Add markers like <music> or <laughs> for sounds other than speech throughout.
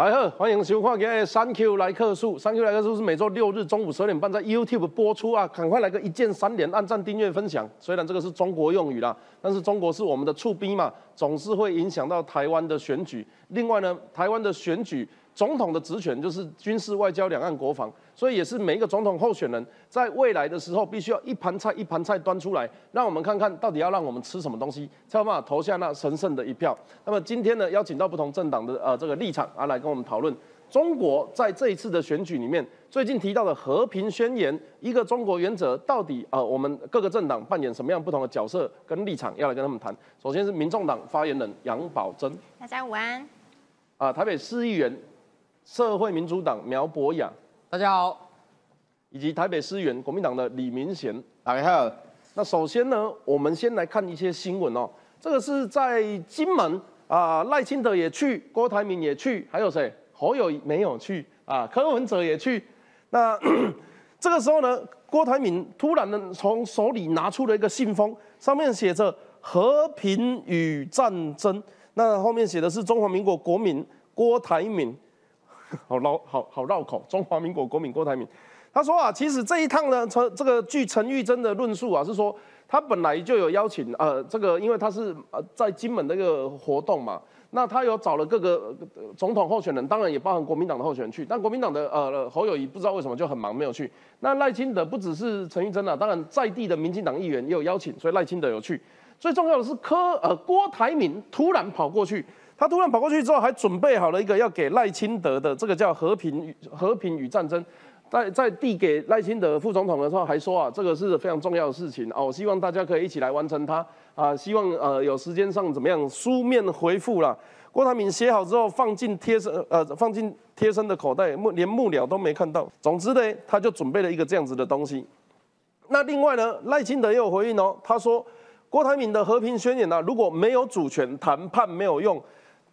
来好，欢迎收看今日三 Q 来客数。三 Q 来客数是每周六日中午十二点半在 YouTube 播出啊，赶快来个一键三连，按赞、订阅、分享。虽然这个是中国用语啦，但是中国是我们的触逼嘛，总是会影响到台湾的选举。另外呢，台湾的选举。总统的职权就是军事、外交、两岸、国防，所以也是每一个总统候选人在未来的时候，必须要一盘菜一盘菜端出来，让我们看看到底要让我们吃什么东西，才有办法投下那神圣的一票。那么今天呢，邀请到不同政党的呃这个立场啊，来跟我们讨论中国在这一次的选举里面最近提到的和平宣言、一个中国原则，到底呃我们各个政党扮演什么样不同的角色跟立场，要来跟他们谈。首先是民众党发言人杨宝珍，大家午安。啊，台北市议员。社会民主党苗博雅，大家好，以及台北市议员国民党的李明贤，大家好。那首先呢，我们先来看一些新闻哦。这个是在金门啊，赖清德也去，郭台铭也去，还有谁？侯友没有去啊，柯文哲也去。那 <coughs> 这个时候呢，郭台铭突然呢从手里拿出了一个信封，上面写着“和平与战争”，那后面写的是中华民国国民郭台铭。<laughs> 好绕，好好绕口。中华民国国民郭台铭，他说啊，其实这一趟呢，陈这个据陈玉珍的论述啊，是说他本来就有邀请，呃，这个因为他是呃在金门那个活动嘛，那他有找了各个总统候选人，当然也包含国民党的候选人去，但国民党的呃侯友谊不知道为什么就很忙没有去。那赖清德不只是陈玉珍啊，当然在地的民进党议员也有邀请，所以赖清德有去。最重要的是柯呃郭台铭突然跑过去。他突然跑过去之后，还准备好了一个要给赖清德的这个叫和平与和平与战争，在在递给赖清德副总统的时候，还说啊，这个是非常重要的事情哦，希望大家可以一起来完成它啊，希望呃有时间上怎么样书面回复了。郭台铭写好之后放进贴身呃放进贴身的口袋，木连幕僚都没看到。总之呢，他就准备了一个这样子的东西。那另外呢，赖清德也有回应哦，他说郭台铭的和平宣言呢，如果没有主权，谈判没有用。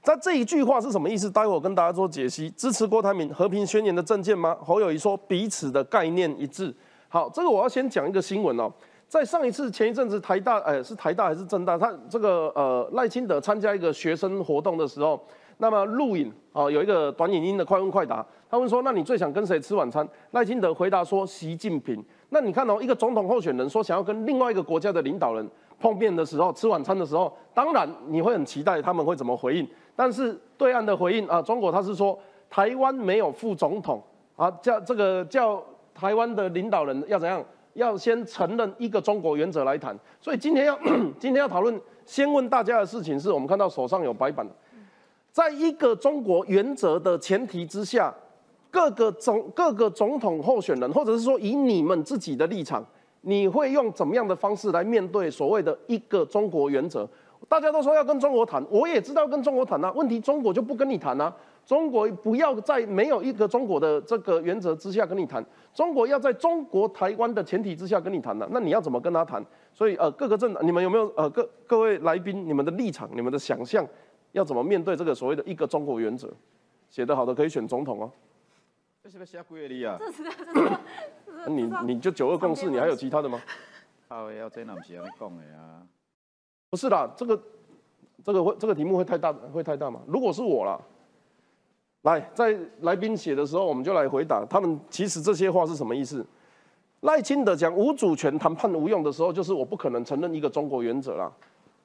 那这一句话是什么意思？待会我跟大家做解析。支持郭台铭和平宣言的证件吗？侯友谊说彼此的概念一致。好，这个我要先讲一个新闻哦。在上一次前一阵子台大，哎，是台大还是政大？他这个呃赖清德参加一个学生活动的时候，那么录影啊有一个短影音的快问快答。他问说：那你最想跟谁吃晚餐？赖清德回答说：习近平。那你看哦，一个总统候选人说想要跟另外一个国家的领导人碰面的时候，吃晚餐的时候，当然你会很期待他们会怎么回应。但是对岸的回应啊，中国他是说台湾没有副总统啊，叫这个叫台湾的领导人要怎样？要先承认一个中国原则来谈。所以今天要 <clears throat> 今天要讨论，先问大家的事情是我们看到手上有白板，在一个中国原则的前提之下，各个总各个总统候选人，或者是说以你们自己的立场，你会用怎么样的方式来面对所谓的一个中国原则？大家都说要跟中国谈，我也知道跟中国谈啊。问题中国就不跟你谈啊。中国不要在没有一个中国的这个原则之下跟你谈，中国要在中国台湾的前提之下跟你谈的，那你要怎么跟他谈？所以呃，各个政党，你们有没有呃各各位来宾，你们的立场、你们的想象，要怎么面对这个所谓的一个中国原则？写得好的可以选总统哦。这是不是写鬼的啊？这是这是。你你就九二共识，你还有其他的吗？好，要这那不是安尼讲的啊。不是啦，这个这个会这个题目会太大，会太大吗？如果是我啦，来在来宾写的时候，我们就来回答他们。其实这些话是什么意思？赖清德讲无主权谈判无用的时候，就是我不可能承认一个中国原则啦。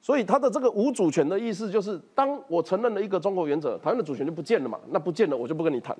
所以他的这个无主权的意思，就是当我承认了一个中国原则，台湾的主权就不见了嘛。那不见了，我就不跟你谈。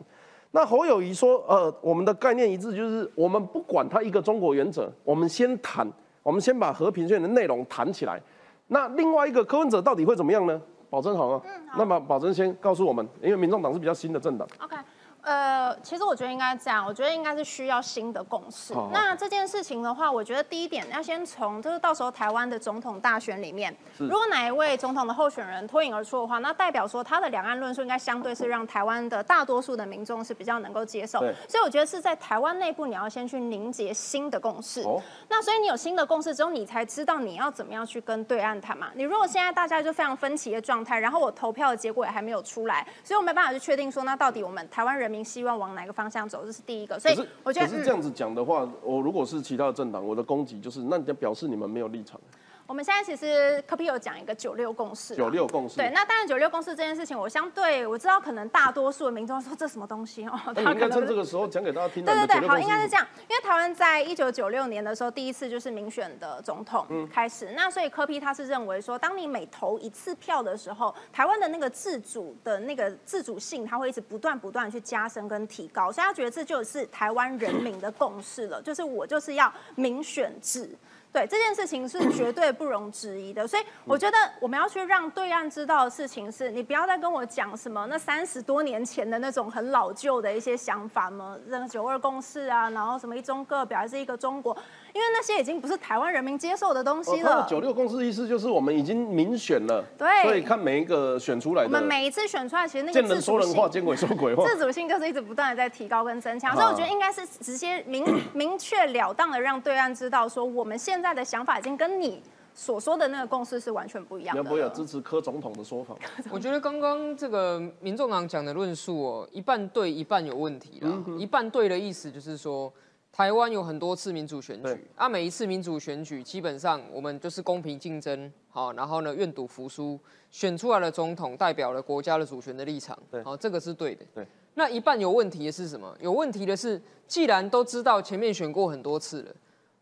那侯友谊说，呃，我们的概念一致，就是我们不管他一个中国原则，我们先谈，我们先把和平宣言的内容谈起来。那另外一个柯文哲到底会怎么样呢？保证好啊。嗯，那么保证先告诉我们，因为民众党是比较新的政党。OK。呃，其实我觉得应该这样，我觉得应该是需要新的共识。那这件事情的话，我觉得第一点要先从就是到时候台湾的总统大选里面，如果哪一位总统的候选人脱颖而出的话，那代表说他的两岸论述应该相对是让台湾的大多数的民众是比较能够接受。所以我觉得是在台湾内部你要先去凝结新的共识。那所以你有新的共识之后，你才知道你要怎么样去跟对岸谈嘛。你如果现在大家就非常分歧的状态，然后我投票的结果也还没有出来，所以我没办法去确定说那到底我们台湾人。民希望往哪个方向走，这是第一个。所以我觉得，可是这样子讲的话，我如果是其他的政党，我的攻击就是，那你就表示你们没有立场。我们现在其实科比有讲一个九六共识，九六共识。对，那当然九六共识这件事情，我相对我知道，可能大多数的民众说这什么东西哦，他应该趁这个时候讲给大家听。对对对，好，应该是这样，因为台湾在一九九六年的时候，第一次就是民选的总统开始，那所以科比他是认为说，当你每投一次票的时候，台湾的那个自主的那个自主性，它会一直不断不断去加深跟提高，所以他觉得这就是台湾人民的共识了，就是我就是要民选制。对这件事情是绝对不容置疑的，所以我觉得我们要去让对岸知道的事情是，你不要再跟我讲什么那三十多年前的那种很老旧的一些想法嘛，个九二共识啊，然后什么一中各表还是一个中国。因为那些已经不是台湾人民接受的东西了。九六共识意思就是我们已经民选了，对，所以看每一个选出来的，我们每一次选出来，其实那个见人说人话，见鬼说鬼话，自主性就是一直不断的在提高跟增强。所以我觉得应该是直接明 <clears throat> 明确了当的让对岸知道，说我们现在的想法已经跟你所说的那个共识是完全不一样的。不会有支持柯总统的说法。<laughs> 我觉得刚刚这个民众党讲的论述哦，一半对，一半有问题了。一半对的意思就是说。台湾有很多次民主选举，啊，每一次民主选举基本上我们就是公平竞争，好，然后呢愿赌服输，选出来的总统代表了国家的主权的立场，好，这个是对的。对，那一半有问题的是什么？有问题的是，既然都知道前面选过很多次了，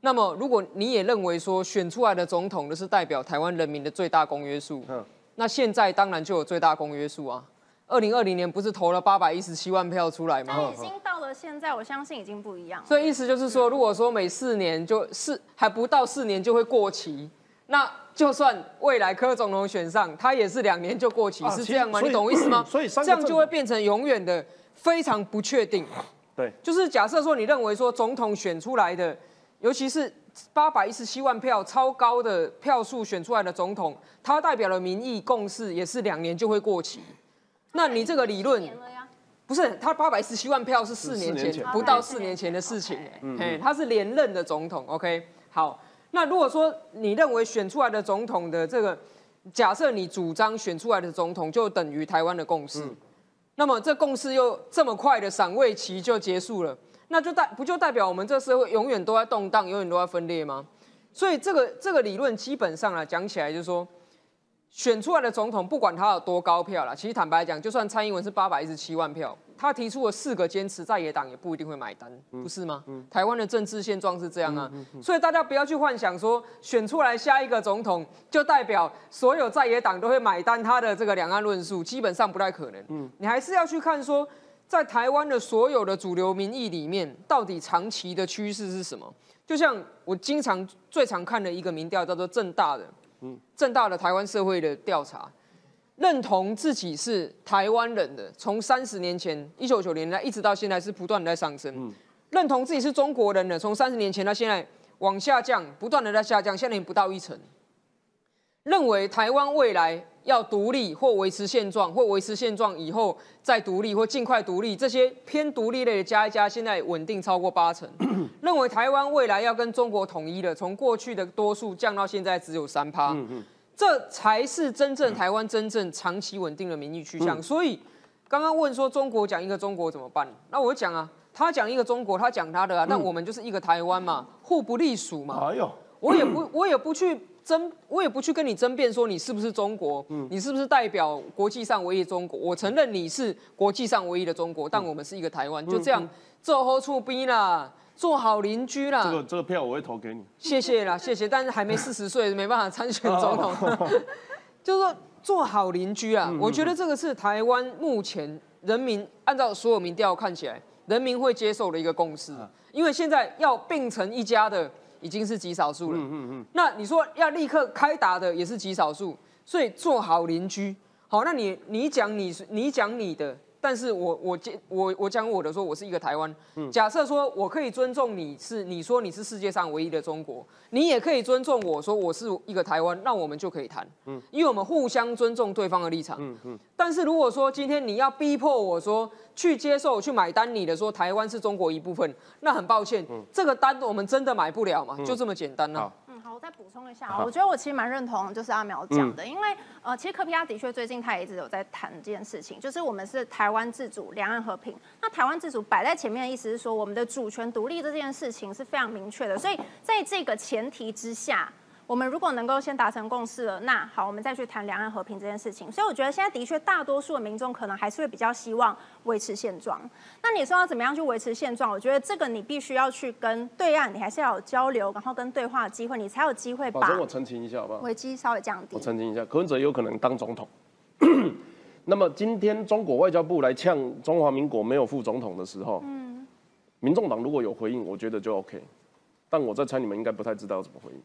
那么如果你也认为说选出来的总统的是代表台湾人民的最大公约数，嗯，那现在当然就有最大公约数啊。二零二零年不是投了八百一十七万票出来吗？已经到了现在，我相信已经不一样。所以意思就是说，如果说每四年就四还不到四年就会过期，那就算未来柯总统选上，他也是两年就过期，是这样吗？你懂意思吗？所以这样就会变成永远的非常不确定。对，就是假设说你认为说总统选出来的，尤其是八百一十七万票超高的票数选出来的总统，他代表了民意共识，也是两年就会过期。那你这个理论不是他八百一十七万票是四年前不到四年前的事情哎，他是连任的总统，OK，好，那如果说你认为选出来的总统的这个，假设你主张选出来的总统就等于台湾的共识，那么这共识又这么快的赏位期就结束了，那就代不就代表我们这社会永远都在动荡，永远都在分裂吗？所以这个这个理论基本上来讲起来就是说。选出来的总统，不管他有多高票了，其实坦白讲，就算蔡英文是八百一十七万票，他提出了四个坚持，在野党也不一定会买单，不是吗？台湾的政治现状是这样啊，所以大家不要去幻想说，选出来下一个总统就代表所有在野党都会买单他的这个两岸论述，基本上不太可能。嗯，你还是要去看说，在台湾的所有的主流民意里面，到底长期的趋势是什么？就像我经常最常看的一个民调，叫做正大的。正大的台湾社会的调查，认同自己是台湾人的，从三十年前一九九零年代一直到现在是不断的在上升。认同自己是中国人的，从三十年前到现在往下降，不断的在下降，现在不到一成。认为台湾未来要独立或维持现状，或维持现状以后再独立或尽快独立，这些偏独立类的加一加，现在稳定超过八成。认为台湾未来要跟中国统一的，从过去的多数降到现在只有三趴，这才是真正台湾真正长期稳定的民意趋向。所以刚刚问说中国讲一个中国怎么办？那我讲啊，他讲一个中国，他讲他的啊，那我们就是一个台湾嘛，互不隶属嘛。哎呦，我也不我也不去。争我也不去跟你争辩说你是不是中国，你是不是代表国际上唯一中国？我承认你是国际上唯一的中国，但我们是一个台湾，就这样做好处逼啦，做好邻居啦。这个这个票我会投给你，谢谢啦，谢谢。但是还没四十岁，没办法参选总统。<laughs> 就是说做好邻居啊，我觉得这个是台湾目前人民按照所有民调看起来，人民会接受的一个共识。因为现在要并成一家的。已经是极少数了。嗯嗯嗯。那你说要立刻开打的也是极少数，所以做好邻居。好，那你你讲你你讲你的。但是我我我我讲我的说，我是一个台湾。假设说我可以尊重你是你说你是世界上唯一的中国，你也可以尊重我说我是一个台湾，那我们就可以谈。嗯，因为我们互相尊重对方的立场。嗯嗯。但是如果说今天你要逼迫我说去接受去买单你的说台湾是中国一部分，那很抱歉，这个单我们真的买不了嘛？就这么简单呢。好，我再补充一下我觉得我其实蛮认同，就是阿苗讲的，因为呃，其实科比亚的确最近他也一直有在谈这件事情，就是我们是台湾自主、两岸和平。那台湾自主摆在前面的意思是说，我们的主权独立这件事情是非常明确的。所以在这个前提之下。我我们如果能够先达成共识了，那好，我们再去谈两岸和平这件事情。所以我觉得现在的确大多数的民众可能还是会比较希望维持现状。那你说要怎么样去维持现状？我觉得这个你必须要去跟对岸，你还是要有交流，然后跟对话的机会，你才有机会把我澄清一下好不好？危机稍微降低。我澄清一下，柯文哲有可能当总统。那么今天中国外交部来呛中华民国没有副总统的时候，嗯，民众党如果有回应，我觉得就 OK。但我在猜你们应该不太知道怎么回应。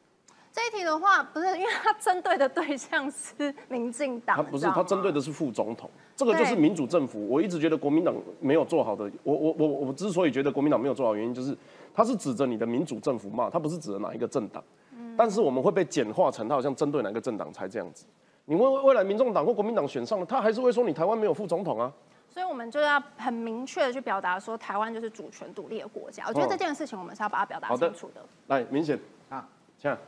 这一题的话，不是因为他针对的对象是民进党，他不是他针对的是副总统，这个就是民主政府。我一直觉得国民党没有做好的，我我我我之所以觉得国民党没有做好，原因就是他是指着你的民主政府骂，他不是指着哪一个政党。嗯，但是我们会被简化成他好像针对哪个政党才这样子。你问未来民众党或国民党选上了，他还是会说你台湾没有副总统啊？所以，我们就要很明确的去表达说，台湾就是主权独立的国家。我觉得这件事情，我们是要把它表达清楚的。来，明显啊，这样，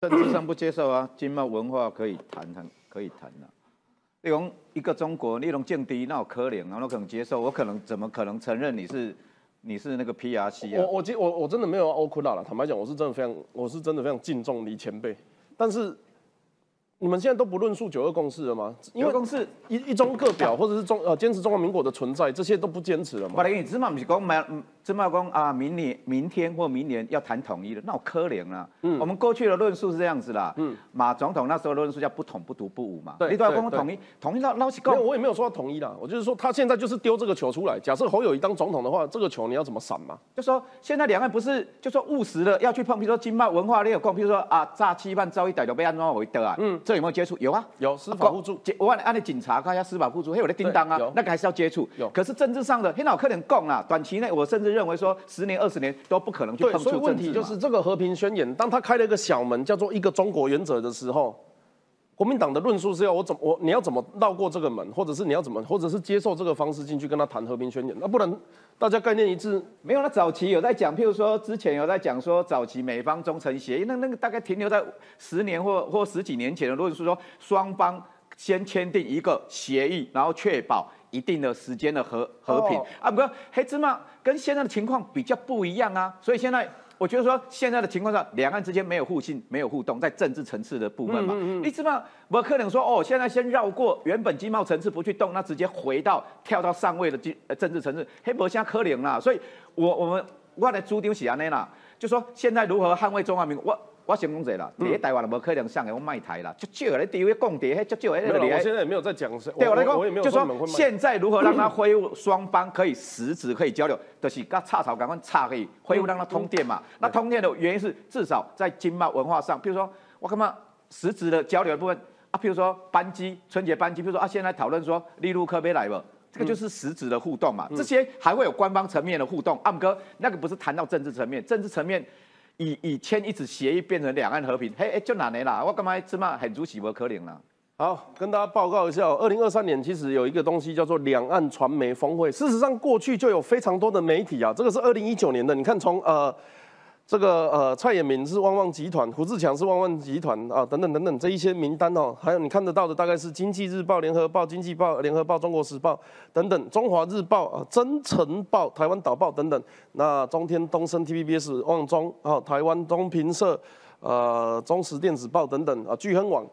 政治上不接受啊，经贸文化可以谈谈，可以谈的。你讲一个中国，你用降低，那我可怜啊，我可能接受，我可能怎么可能承认你是你是那个 P R C 啊？我我我我真的没有欧哭到了。坦白讲，我是真的非常，我是真的非常敬重李前辈，但是。你们现在都不论述九二共识了吗？九二共识一一中各表，或者是中呃坚持中华民国的存在，这些都不坚持了吗？我来给你芝麻不是讲买。芝麻公啊，明年、明天或明年要谈统一的，那我可怜了。嗯，我们过去的论述是这样子啦。嗯，马总统那时候论述叫不统不独不武嘛。对，你都要跟我统一，统一到捞起够。我也没有说要统一啦。我就是说，他现在就是丢这个球出来。假设侯友谊当总统的话，这个球你要怎么闪嘛？就说现在两岸不是就说务实的要去碰，比如说经贸文化，你有共，比如说啊，诈欺犯遭遇逮到被安装为的啊。嗯，这有没有接触？有啊，有司法互助。我按按你警察看一下司法互助，还有的叮当啊，那个还是要接触。有。可是政治上的，很老可能共啊，短期内我甚至认为说十年。二十年都不可能去碰触所以问题就是这个和平宣言，当他开了一个小门，叫做一个中国原则的时候，国民党的论述是要我怎么我你要怎么绕过这个门，或者是你要怎么，或者是接受这个方式进去跟他谈和平宣言，那不然大家概念一致。没有，那早期有在讲，譬如说之前有在讲说早期美方忠诚协议，那那个大概停留在十年或或十几年前的论述，说双方先签订一个协议，然后确保。一定的时间的和和平啊，不过黑芝麻跟现在的情况比较不一样啊，所以现在我觉得说现在的情况下，两岸之间没有互信，没有互动，在政治层次的部分嘛，你知道不可能说哦，现在先绕过原本经贸层次不去动，那直接回到跳到上位的经政治层次，黑伯现在可怜啦，所以我我们我来朱丢喜安内啦，就说现在如何捍卫中华民国我。我先讲者啦，在台湾无可能上的，我卖台啦，就少咧地位共谍，就少咧。我现在也没有在讲，对我来讲，就说现在如何让它恢复双方可以实质可以交流，就是跟插槽赶快插可以恢复让它通电嘛。那通电的原因是至少在经贸文化上，比如说我干嘛实质的交流的部分啊，譬如说班机春节班机，比如说啊，现在讨论说利路科别来了，这个就是实质的互动嘛。这些还会有官方层面的互动，阿姆哥那个不是谈到政治层面，政治层面。以以签一纸协议变成两岸和平，嘿，就难的啦！我干嘛芝麻很主席不可能啦？好，跟大家报告一下，二零二三年其实有一个东西叫做两岸传媒峰会。事实上，过去就有非常多的媒体啊，这个是二零一九年的，你看从呃。这个呃，蔡衍明是旺旺集团，胡志强是旺旺集团啊，等等等等这一些名单哦，还有你看得到的大概是经济日报、联合报、经济报、联合报、中国时报等等，中华日报啊、真诚报、台湾导报等等，那中天、东升、TVBS、旺中啊、台湾东平社、呃、中时电子报等等啊、聚亨网，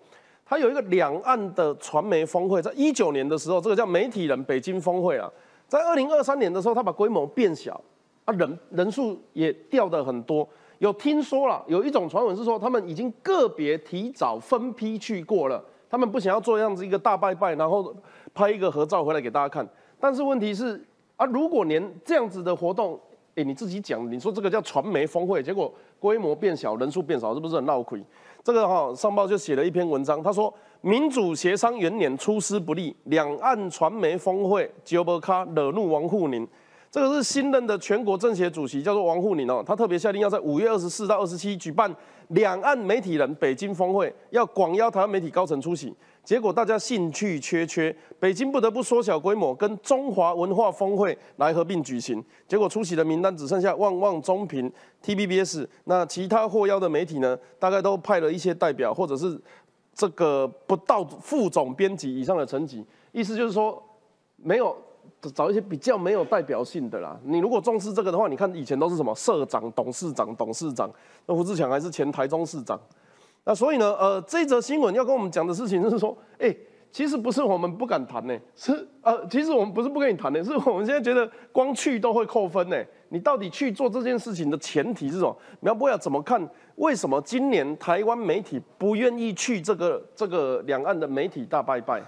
它有一个两岸的传媒峰会，在一九年的时候，这个叫媒体人北京峰会啊，在二零二三年的时候，它把规模变小。啊，人人数也掉的很多。有听说了，有一种传闻是说，他们已经个别提早分批去过了。他们不想要做这样子一个大拜拜，然后拍一个合照回来给大家看。但是问题是啊，如果连这样子的活动，哎，你自己讲，你说这个叫传媒峰会，结果规模变小，人数变少，是不是很闹亏？这个哈，上报就写了一篇文章，他说民主协商元年出师不利，两岸传媒峰会九波卡惹怒王沪宁。这个是新任的全国政协主席，叫做王沪宁哦，他特别下令要在五月二十四到二十七举办两岸媒体人北京峰会，要广邀台湾媒体高层出席。结果大家兴趣缺缺，北京不得不缩小规模，跟中华文化峰会来合并举行。结果出席的名单只剩下旺旺中评、T B B S，那其他获邀的媒体呢，大概都派了一些代表，或者是这个不到副总编辑以上的层级，意思就是说没有。找一些比较没有代表性的啦。你如果重视这个的话，你看以前都是什么社长、董事长、董事长，那胡志强还是前台中市长。那所以呢，呃，这则新闻要跟我们讲的事情就是说，哎，其实不是我们不敢谈呢，是呃，其实我们不是不跟你谈呢，是我们现在觉得光去都会扣分呢。你到底去做这件事情的前提是什么？苗博雅怎么看？为什么今年台湾媒体不愿意去这个这个两岸的媒体大拜拜？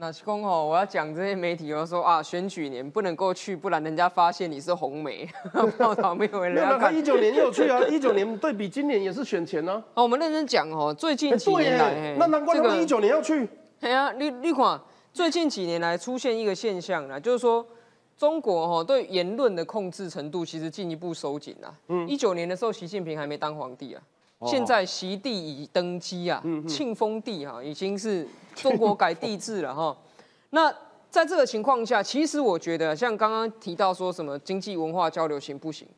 那公吼，我要讲这些媒体，我说啊，选举年不能够去，不然人家发现你是红媒，<laughs> 报道没有人家看。一九年也有去啊，<laughs> 一九年对比今年也是选前呢。哦，我们认真讲哦，最近几年来，那难怪他们一九年要去。哎呀，你你看，最近几年来出现一个现象呢，就是说中国哈对言论的控制程度其实进一步收紧了。嗯，一九年的时候，习近平还没当皇帝啊。现在席地已登基啊，庆丰帝哈已经是中国改帝制了哈。<laughs> 那在这个情况下，其实我觉得像刚刚提到说什么经济文化交流行不行？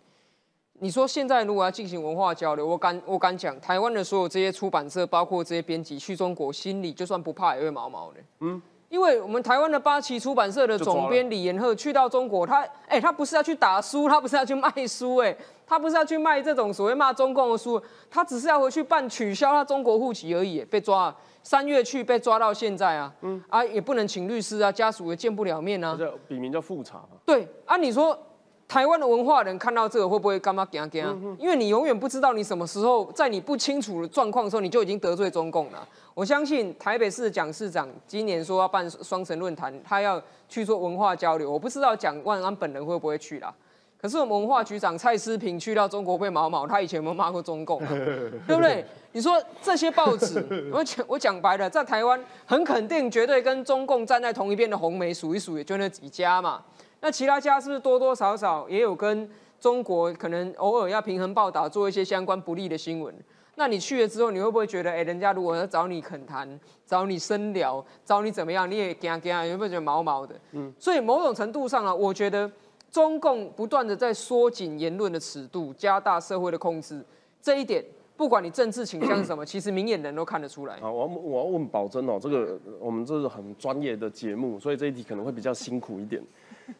你说现在如果要进行文化交流，我敢我敢讲，台湾的所有这些出版社，包括这些编辑去中国，心里就算不怕也会毛毛的。嗯。因为我们台湾的八旗出版社的总编李延鹤去到中国，他哎，他不是要去打书，他不是要去卖书，哎，他不是要去卖这种所谓骂中共的书，他只是要回去办取消他中国户籍而已，被抓，三月去被抓到现在啊，嗯啊，也不能请律师啊，家属也见不了面啊，叫笔名叫复查对啊，你说。台湾的文化人看到这个会不会干嘛干干啊？因为你永远不知道你什么时候在你不清楚的状况的时候，你就已经得罪中共了。我相信台北市蒋市长今年说要办双城论坛，他要去做文化交流。我不知道蒋万安本人会不会去啦。可是我们文化局长蔡思平去到中国被毛毛，他以前有没有骂过中共？<laughs> 对不对？你说这些报纸，<laughs> 我讲我讲白了，在台湾很肯定绝对跟中共站在同一边的红媒数一数，也就那几家嘛。那其他家是不是多多少少也有跟中国可能偶尔要平衡报道，做一些相关不利的新闻？那你去了之后，你会不会觉得，哎，人家如果要找你恳谈、找你深聊、找你怎么样，你也惊惊，有没有觉得毛毛的？嗯，所以某种程度上啊，我觉得中共不断的在缩紧言论的尺度，加大社会的控制，这一点，不管你政治倾向是什么，其实明眼人都看得出来。啊，我要我要问保真哦，这个我们这是很专业的节目，所以这一题可能会比较辛苦一点。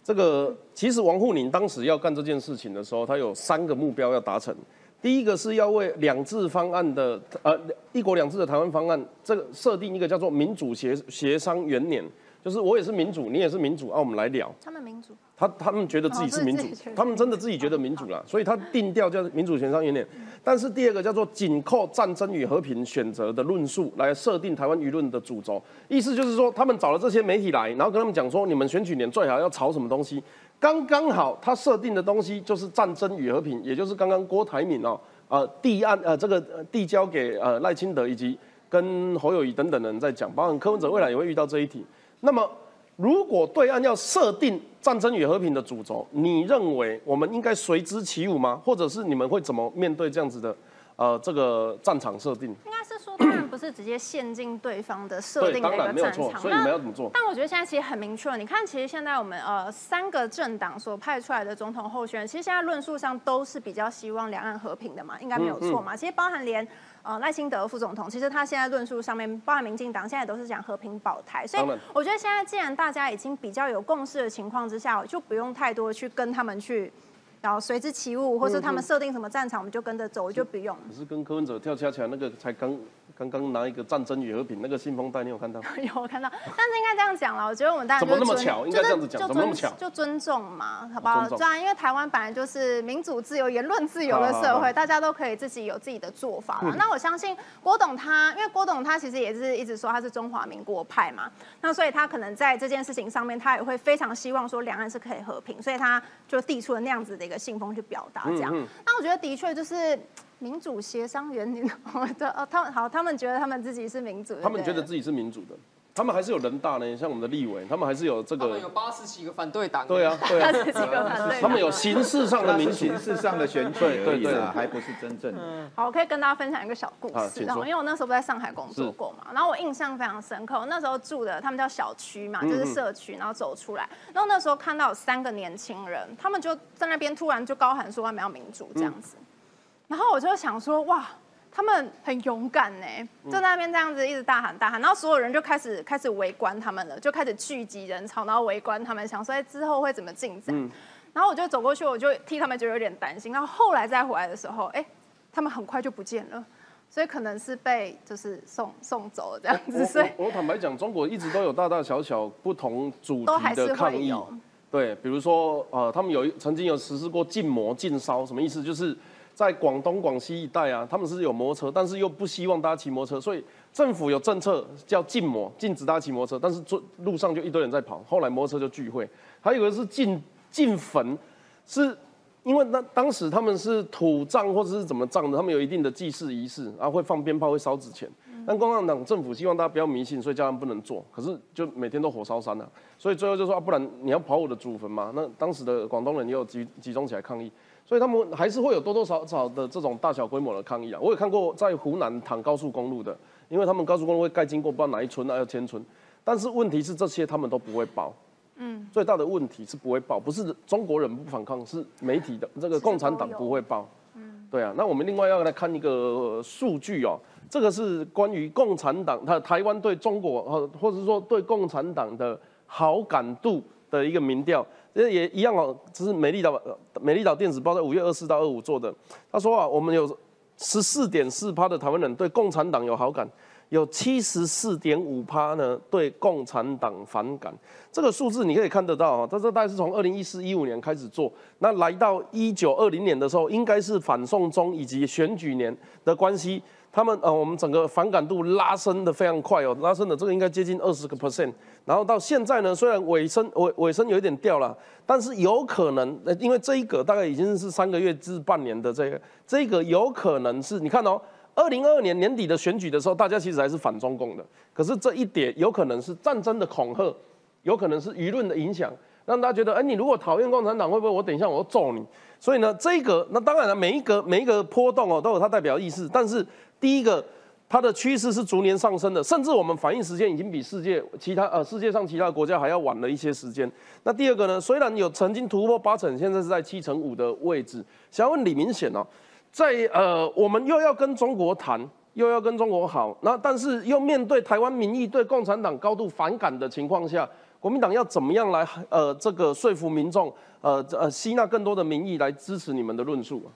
这个其实王沪宁当时要干这件事情的时候，他有三个目标要达成。第一个是要为两制方案的呃一国两制的台湾方案，这个设定一个叫做民主协协商元年。就是我也是民主，你也是民主，啊，我们来聊。他们民主，他他们觉得自己是民主，他们真的自己觉得民主了，所以他定调叫民主协商元年。但是第二个叫做紧扣战争与和平选择的论述来设定台湾舆论的主轴，意思就是说他们找了这些媒体来，然后跟他们讲说你们选举年最好要炒什么东西，刚刚好他设定的东西就是战争与和平，也就是刚刚郭台铭哦，呃递案呃这个递交给呃赖清德以及跟侯友谊等等人在讲，包括柯文哲未来也会遇到这一题。那么，如果对岸要设定战争与和平的主轴，你认为我们应该随之起舞吗？或者是你们会怎么面对这样子的，呃，这个战场设定？应该是说，当然不是直接陷进对方的设定的一个战场。所以你们要怎么做？但我觉得现在其实很明确了。你看，其实现在我们呃三个政党所派出来的总统候选人，其实现在论述上都是比较希望两岸和平的嘛，应该没有错嘛。其实包含连。呃，赖清德副总统，其实他现在论述上面，包含民进党现在都是讲和平保台，所以我觉得现在既然大家已经比较有共识的情况之下，就不用太多去跟他们去，然后随之起舞，或是他们设定什么战场，我们就跟着走，我就不用。可是跟柯文哲跳恰恰那个才刚。刚刚拿一个战争与和平那个信封袋，你有看到？<laughs> 有看到，但是应该这样讲了，我觉得我们大家怎么那么巧？应该这样子讲，怎么那么巧？就尊重嘛，好不好？这样，因为台湾本来就是民主自由、言论自由的社会，大家都可以自己有自己的做法。<laughs> 那我相信郭董他，因为郭董他其实也是一直说他是中华民国派嘛，那所以他可能在这件事情上面，他也会非常希望说两岸是可以和平，所以他就递出了那样子的一个信封去表达这样。那我觉得的确就是。<tsk> 民主协商员，<laughs> 你的哦，他们好，他们觉得他们自己是民主，他们觉得自己是民主的，他们还是有人大呢，像我们的立委，他们还是有这个，有八十几个反对党，对啊，对啊，八十几个反对，他们有形式上的民主。形式上的选举而已啦，还不是真正的。好，我可以跟大家分享一个小故事，然后因为我那时候不在上海工作过嘛，然后我印象非常深刻，我那时候住的他们叫小区嘛，就是社区，然后走出来，然后那时候看到有三个年轻人，他们就在那边突然就高喊说他们要民主这样子。然后我就想说，哇，他们很勇敢呢，就在那边这样子一直大喊大喊，然后所有人就开始开始围观他们了，就开始聚集人潮，然后围观他们，想说之后会怎么进展。然后我就走过去，我就替他们觉得有点担心。然后后来再回来的时候，哎，他们很快就不见了，所以可能是被就是送送走了这样子。所以，我坦白讲，中国一直都有大大小小不同主题的抗议。对，比如说呃，他们有曾经有实施过禁摩禁烧，什么意思？就是在广东、广西一带啊，他们是有摩托车，但是又不希望大家骑摩托车，所以政府有政策叫禁摩，禁止大家骑摩托车，但是路路上就一堆人在跑，后来摩托车就聚会。还有一个是禁。进坟，是因为那当时他们是土葬或者是怎么葬的，他们有一定的祭祀仪式，然后会放鞭炮，会烧纸钱。但共产党政府希望大家不要迷信，所以叫他们不能做。可是就每天都火烧山啊，所以最后就说啊，不然你要跑我的祖坟嘛？那当时的广东人也有集集中起来抗议，所以他们还是会有多多少少的这种大小规模的抗议啊。我也看过在湖南躺高速公路的，因为他们高速公路会盖经过不知道哪一村啊，要迁村，但是问题是这些他们都不会报。嗯，最大的问题是不会报，不是中国人不反抗，是媒体的这个共产党不会报。嗯，对啊。那我们另外要来看一个数据哦，这个是关于共产党，他台湾对中国呃，或者说对共产党的好感度的一个民调，这也一样哦，这是美丽岛美丽岛电子报在五月二四到二五做的。他说啊，我们有十四点四趴的台湾人对共产党有好感。有七十四点五趴呢，对共产党反感。这个数字你可以看得到啊，这这大概是从二零一四一五年开始做，那来到一九二零年的时候，应该是反送中以及选举年的关系，他们呃，我们整个反感度拉升的非常快哦，拉升的这个应该接近二十个 percent。然后到现在呢，虽然尾声尾尾声有一点掉了，但是有可能，因为这一个大概已经是三个月至半年的这个，这个有可能是你看哦。二零二二年年底的选举的时候，大家其实还是反中共的。可是这一点有可能是战争的恐吓，有可能是舆论的影响，让大家觉得，哎，你如果讨厌共产党，会不会我等一下我要揍你？所以呢，这一个那当然了，每一个每一个波动哦，都有它代表意思。但是第一个，它的趋势是逐年上升的，甚至我们反应时间已经比世界其他呃世界上其他国家还要晚了一些时间。那第二个呢，虽然有曾经突破八成，现在是在七成五的位置。想要问李明显哦。在呃，我们又要跟中国谈，又要跟中国好，那但是又面对台湾民意对共产党高度反感的情况下，国民党要怎么样来呃这个说服民众，呃呃吸纳更多的民意来支持你们的论述啊？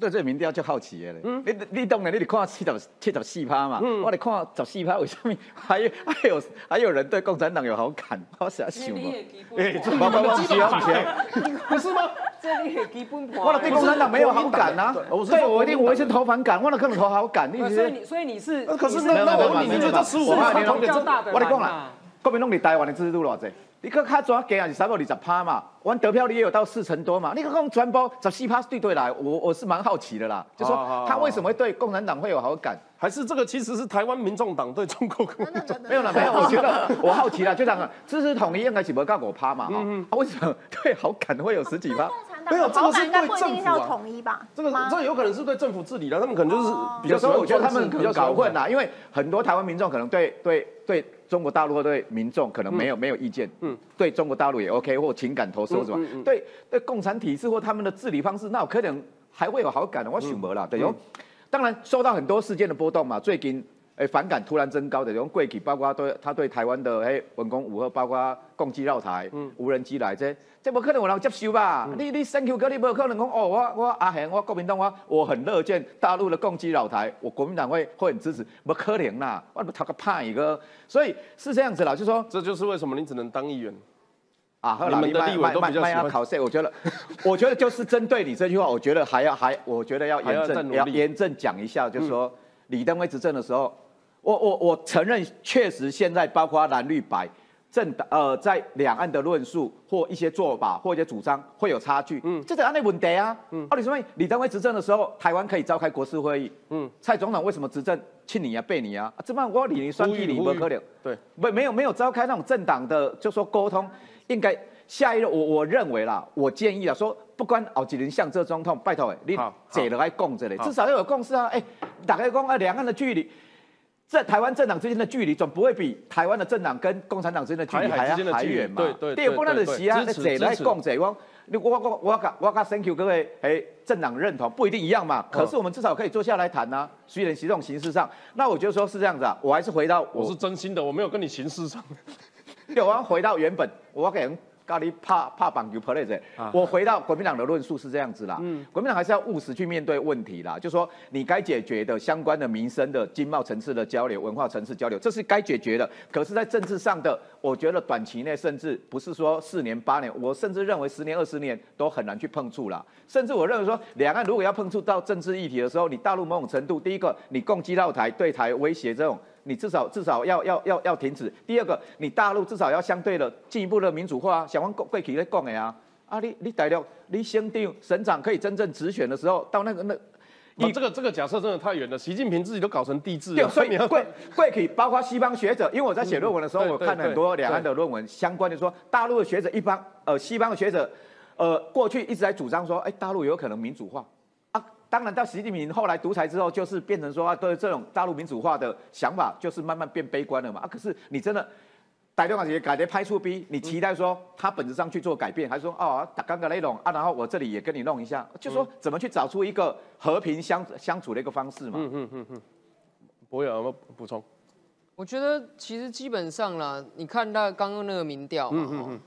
对这个民调就好奇的嘞。嗯，你你当然你得看七十七十四趴嘛。嗯，我得看十四趴，为什么 <laughs> 还有还有还有人对共产党有好感？<laughs> 我想想嘛。哎，不是吗？这里基本盘。我对共产党没有好感呐。对，我一定我一定投反感，我那可能投好感。所以你所以你是，可是那那我你觉得十五趴比较大的？我讲啦，国民党你台湾的支持度偌济？你可较抓给啊是三百二十趴嘛，完得票率也有到四成多嘛。你可讲传播十四趴对对来，我我是蛮好奇的啦，就说他为什么会对共产党会有好感？还是这个其实是台湾民众党对中国共产党？<laughs> 没有了没有，我觉得 <laughs> 我好奇了，就这样，支持统一应该是不告我趴嘛，哈，他为什么 <laughs> 对好感会有十几趴？没有，这个是对政府啊。统一吧？这个这有可能是对政府治理的，他们可能就是比较。有时候我觉得他们比较搞混啦，因为很多台湾民众可能对对对。中国大陆或对民众可能没有没有意见，嗯，对中国大陆也 OK，或情感投射什么，对对共产体制或他们的治理方式，那可能还会有好感的，我想没啦，对哦。当然受到很多事件的波动嘛，最近。诶，反感突然增高的，用贵体，包括对他对台湾的哎文攻武赫，包括攻击绕台，嗯无人机来这，这不可能有人接受吧？你你 Thank you 哥，你不可能讲哦，我我阿贤，我国民党我我很乐见大陆的攻击绕台，我国民党会会很支持，不可能啦，我不他个怕一个，所以是这样子啦，就说这就是为什么你只能当议员啊？你们的立委都比较喜欢考试，我觉得，我觉得就是针对你这句话，我觉得还要还，我觉得要严正要严正讲一下，就是说李登辉执政的时候。我我我承认，确实现在包括蓝绿白政党呃，在两岸的论述或一些做法或一些主张会有差距。嗯，这是安内问题啊。嗯，到底什么？李登辉执政的时候，台湾可以召开国事会议。嗯，蔡总统为什么执政亲你啊背你啊？这么我李你双计你不可能。对，没没有没有召开那种政党的就说沟通，应该下一任我我认为啦，我建议啊说，不管奥几人向这总统拜托你坐了来共这里，至少要有共识啊。哎，打开讲啊，两岸的距离。在台湾政党之间的距离，总不会比台湾的政党跟共产党之间的距离还要还远嘛？对对对。第二，不能的是啊，那谁来共谁？我你我我我我我跟 Thank you 各位哎政党认同不一定一样嘛，可是我们至少可以坐下来谈呐。虽然是这种形式上，那我就说是这样子啊，我还是回到我是真心的，我没有跟你形式上。<laughs> 对，我要回到原本，我给人。咖喱怕怕绑球 play 者，我回到国民党的论述是这样子啦，嗯，国民党还是要务实去面对问题啦，就说你该解决的相关的民生的经贸层次的交流、文化层次交流，这是该解决的。可是，在政治上的，我觉得短期内甚至不是说四年八年，我甚至认为十年二十年都很难去碰触啦。甚至我认为说，两岸如果要碰触到政治议题的时候，你大陆某种程度，第一个你攻击到台对台威胁这种。你至少至少要要要要停止。第二个，你大陆至少要相对的进一步的民主化。想问贵企在讲的啊，啊你你大陆你先定省长可以真正直选的时候，到那个那，你这个这个假设真的太远了。习近平自己都搞成帝制了，所以贵贵企包括西方学者，因为我在写论文的时候，我看了很多两岸的论文相关的说，大陆的学者一般呃西方的学者呃过去一直在主张说，哎大陆有可能民主化。当然，到习近平后来独裁之后，就是变成说啊，对这种大陆民主化的想法，就是慢慢变悲观了嘛。啊，可是你真的台湾也改的拍出逼，你期待说他本质上去做改变，还是说哦，打刚刚那种啊，然后我这里也跟你弄一下，就说怎么去找出一个和平相相处的一个方式嘛。嗯嗯嗯嗯。博有没补充？我觉得其实基本上啦，你看到刚刚那个民调嘛。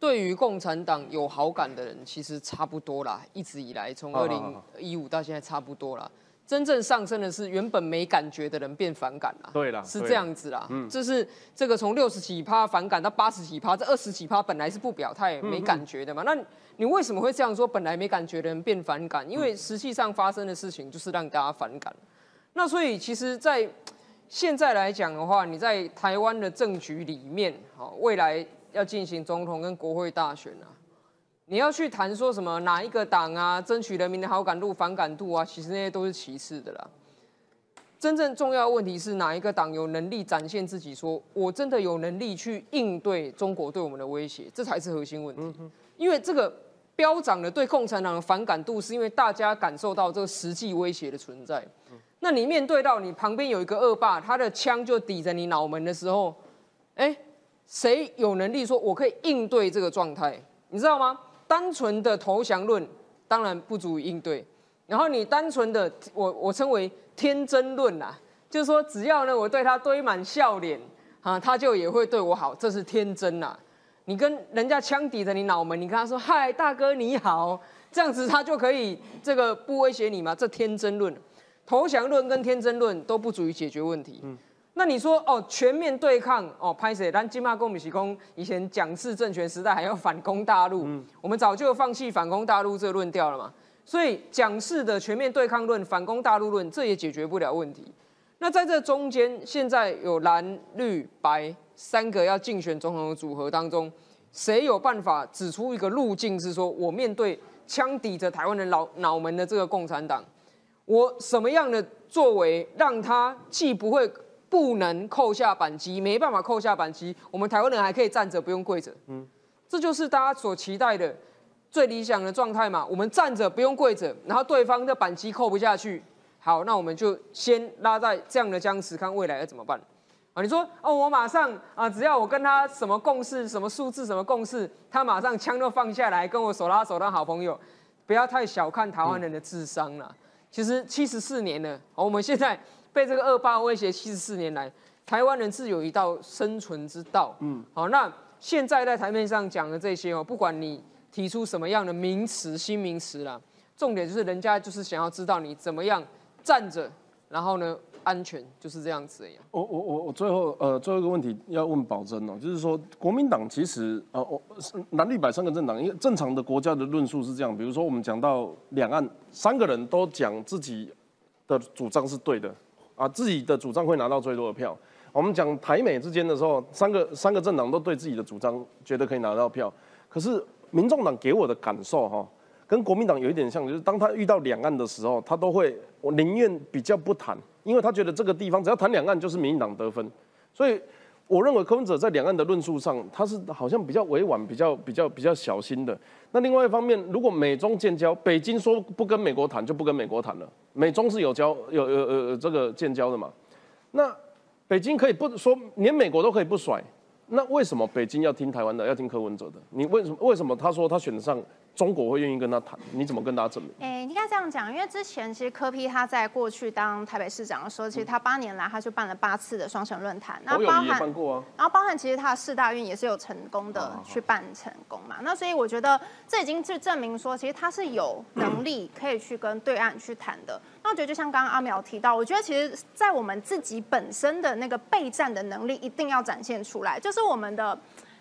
对于共产党有好感的人，其实差不多啦。一直以来，从二零一五到现在差不多啦。真正上升的是原本没感觉的人变反感了。对啦，是这样子啦。嗯，这是这个从六十几趴反感到八十几趴，这二十几趴本来是不表态、没感觉的嘛。那你为什么会这样说？本来没感觉的人变反感，因为实际上发生的事情就是让大家反感。那所以其实，在现在来讲的话，你在台湾的政局里面，好未来。要进行总统跟国会大选啊，你要去谈说什么哪一个党啊，争取人民的好感度、反感度啊，其实那些都是其次的啦。真正重要问题是哪一个党有能力展现自己，说我真的有能力去应对中国对我们的威胁，这才是核心问题。因为这个飙涨的对共产党的反感度，是因为大家感受到这个实际威胁的存在。那你面对到你旁边有一个恶霸，他的枪就抵着你脑门的时候，哎。谁有能力说我可以应对这个状态？你知道吗？单纯的投降论当然不足以应对。然后你单纯的我我称为天真论呐，就是说只要呢我对他堆满笑脸啊，他就也会对我好，这是天真呐。你跟人家枪抵着你脑门，你跟他说嗨大哥你好，这样子他就可以这个不威胁你吗？这天真论、投降论跟天真论都不足以解决问题。那你说哦，全面对抗哦，拍谁？但金马共米奇公以前蒋氏政权时代还要反攻大陆，我们早就放弃反攻大陆这个论调了嘛。所以蒋氏的全面对抗论、反攻大陆论，这也解决不了问题。那在这中间，现在有蓝绿白三个要竞选总统的组合当中，谁有办法指出一个路径，是说我面对枪抵着台湾的脑脑门的这个共产党，我什么样的作为让他既不会。不能扣下扳机，没办法扣下扳机，我们台湾人还可以站着，不用跪着。嗯，这就是大家所期待的最理想的状态嘛。我们站着不用跪着，然后对方的扳机扣不下去，好，那我们就先拉在这样的僵持，看未来要怎么办。啊，你说哦，我马上啊，只要我跟他什么共识，什么数字，什么共识，他马上枪都放下来，跟我手拉手当好朋友。不要太小看台湾人的智商了。其实七十四年了，我们现在。被这个恶霸威胁七十四年来，台湾人自有一道生存之道。嗯，好，那现在在台面上讲的这些哦，不管你提出什么样的名词、新名词啦，重点就是人家就是想要知道你怎么样站着，然后呢安全，就是这样子一样。我我我我最后呃最后一个问题要问保真哦，就是说国民党其实呃我蓝绿白三个政党，因为正常的国家的论述是这样，比如说我们讲到两岸三个人都讲自己的主张是对的。啊，自己的主张会拿到最多的票。我们讲台美之间的时候，三个三个政党都对自己的主张觉得可以拿到票。可是民众党给我的感受哈，跟国民党有一点像，就是当他遇到两岸的时候，他都会我宁愿比较不谈，因为他觉得这个地方只要谈两岸就是民进党得分。所以我认为柯文哲在两岸的论述上，他是好像比较委婉、比较比较比较小心的。那另外一方面，如果美中建交，北京说不跟美国谈，就不跟美国谈了。美中是有交有有有这个建交的嘛？那北京可以不说，连美国都可以不甩。那为什么北京要听台湾的，要听柯文哲的？你为什么为什么他说他选上中国会愿意跟他谈？你怎么跟大家证明？哎，应该这样讲，因为之前其实柯批他在过去当台北市长的时候，其实他八年来他就办了八次的双城论坛，那包含办过啊，然后包含其实他的四大运也是有成功的去办成功嘛。那所以我觉得这已经是证明说，其实他是有能力可以去跟对岸去谈的。那我觉得就像刚刚阿苗提到，我觉得其实在我们自己本身的那个备战的能力一定要展现出来，就是我们的。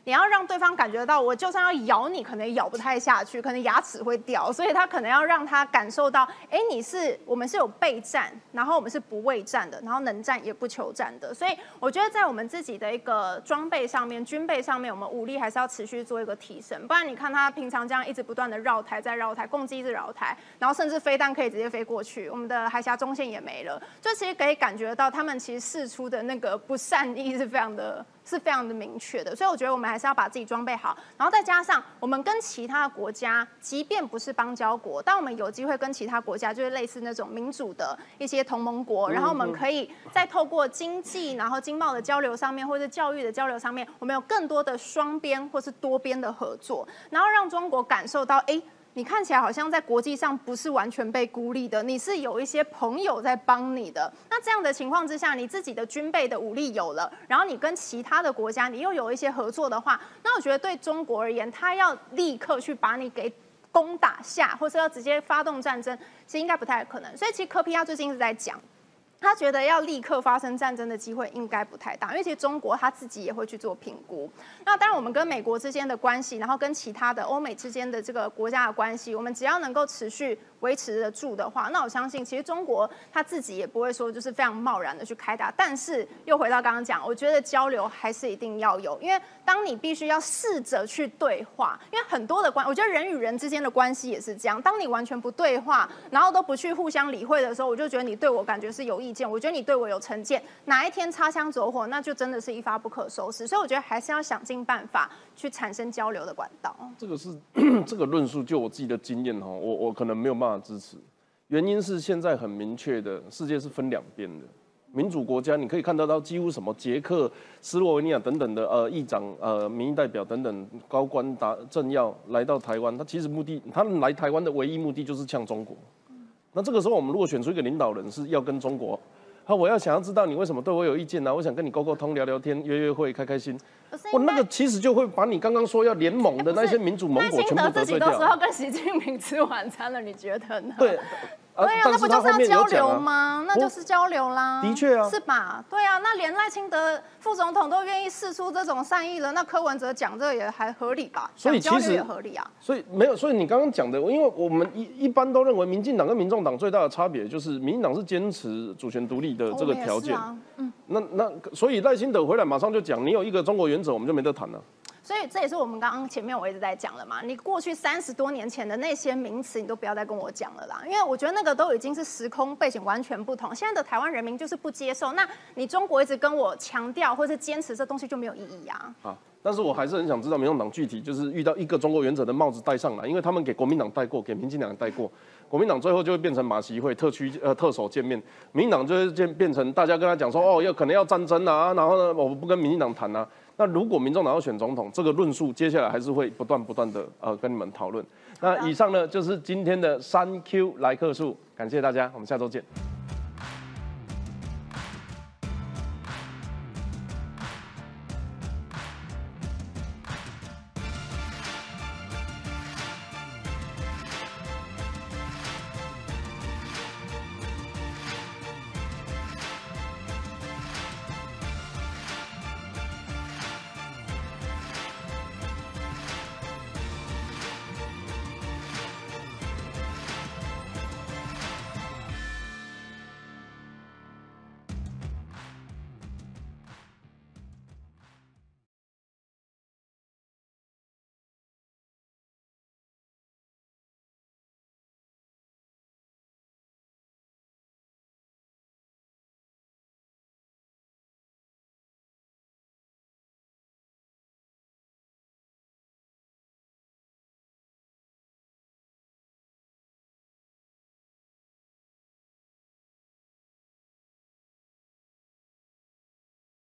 你要让对方感觉到，我就算要咬你，可能咬不太下去，可能牙齿会掉，所以他可能要让他感受到，哎，你是我们是有备战，然后我们是不畏战的，然后能战也不求战的。所以我觉得在我们自己的一个装备上面、军备上面，我们武力还是要持续做一个提升。不然你看他平常这样一直不断的绕台，在绕台，攻击一直绕台，然后甚至飞弹可以直接飞过去，我们的海峡中线也没了，就其实可以感觉到他们其实试出的那个不善意是非常的。是非常的明确的，所以我觉得我们还是要把自己装备好，然后再加上我们跟其他国家，即便不是邦交国，但我们有机会跟其他国家，就是类似那种民主的一些同盟国，然后我们可以再透过经济、然后经贸的交流上面，或者教育的交流上面，我们有更多的双边或是多边的合作，然后让中国感受到，哎。你看起来好像在国际上不是完全被孤立的，你是有一些朋友在帮你的。那这样的情况之下，你自己的军备的武力有了，然后你跟其他的国家你又有一些合作的话，那我觉得对中国而言，他要立刻去把你给攻打下，或是要直接发动战争，其实应该不太可能。所以其实科皮亚最近一直在讲。他觉得要立刻发生战争的机会应该不太大，因为其实中国他自己也会去做评估。那当然，我们跟美国之间的关系，然后跟其他的欧美之间的这个国家的关系，我们只要能够持续。维持得住的话，那我相信其实中国他自己也不会说就是非常贸然的去开打。但是又回到刚刚讲，我觉得交流还是一定要有，因为当你必须要试着去对话，因为很多的关，我觉得人与人之间的关系也是这样。当你完全不对话，然后都不去互相理会的时候，我就觉得你对我感觉是有意见，我觉得你对我有成见，哪一天擦枪走火，那就真的是一发不可收拾。所以我觉得还是要想尽办法去产生交流的管道。这个是 <clears throat> 这个论述，就我自己的经验哈，我我可能没有办法。支持，原因是现在很明确的，世界是分两边的。民主国家你可以看得到，几乎什么捷克斯洛文尼亚等等的呃议长、呃民意代表等等高官达政要来到台湾，他其实目的，他们来台湾的唯一目的就是呛中国。那这个时候，我们如果选出一个领导人是要跟中国，好，我要想要知道你为什么对我有意见呢？我想跟你沟沟通、聊聊天、约约会、开开心。我那个其实就会把你刚刚说要联盟的那些民主盟国全部得罪掉。自己都说要跟习近平吃晚餐了，你觉得呢？对。对啊，那不就是要交流吗？那就是交流啦。的确啊，是吧？对啊，那连赖清德副总统都愿意试出这种善意了，那柯文哲讲这也还合理吧？所以其实也合理啊。所以没有，所以你刚刚讲的，因为我们一一般都认为，民进党跟民众党最大的差别就是，民进党是坚持主权独立的这个条件。嗯。那那所以赖清德回来马上就讲，你有一个中国原则，我们就没得谈了。所以这也是我们刚刚前面我一直在讲了嘛，你过去三十多年前的那些名词，你都不要再跟我讲了啦，因为我觉得那个都已经是时空背景完全不同。现在的台湾人民就是不接受，那你中国一直跟我强调或是坚持这东西就没有意义呀。啊，但是我还是很想知道民众党具体就是遇到一个中国原则的帽子戴上来，因为他们给国民党戴过，给民进党戴过，国民党最后就会变成马习会特区呃特首见面，民进党就会变变成大家跟他讲说哦要可能要战争啊，然后呢我不跟民进党谈啊。那如果民众党要选总统，这个论述接下来还是会不断不断的呃跟你们讨论。那以上呢就是今天的三 Q 来客数，感谢大家，我们下周见。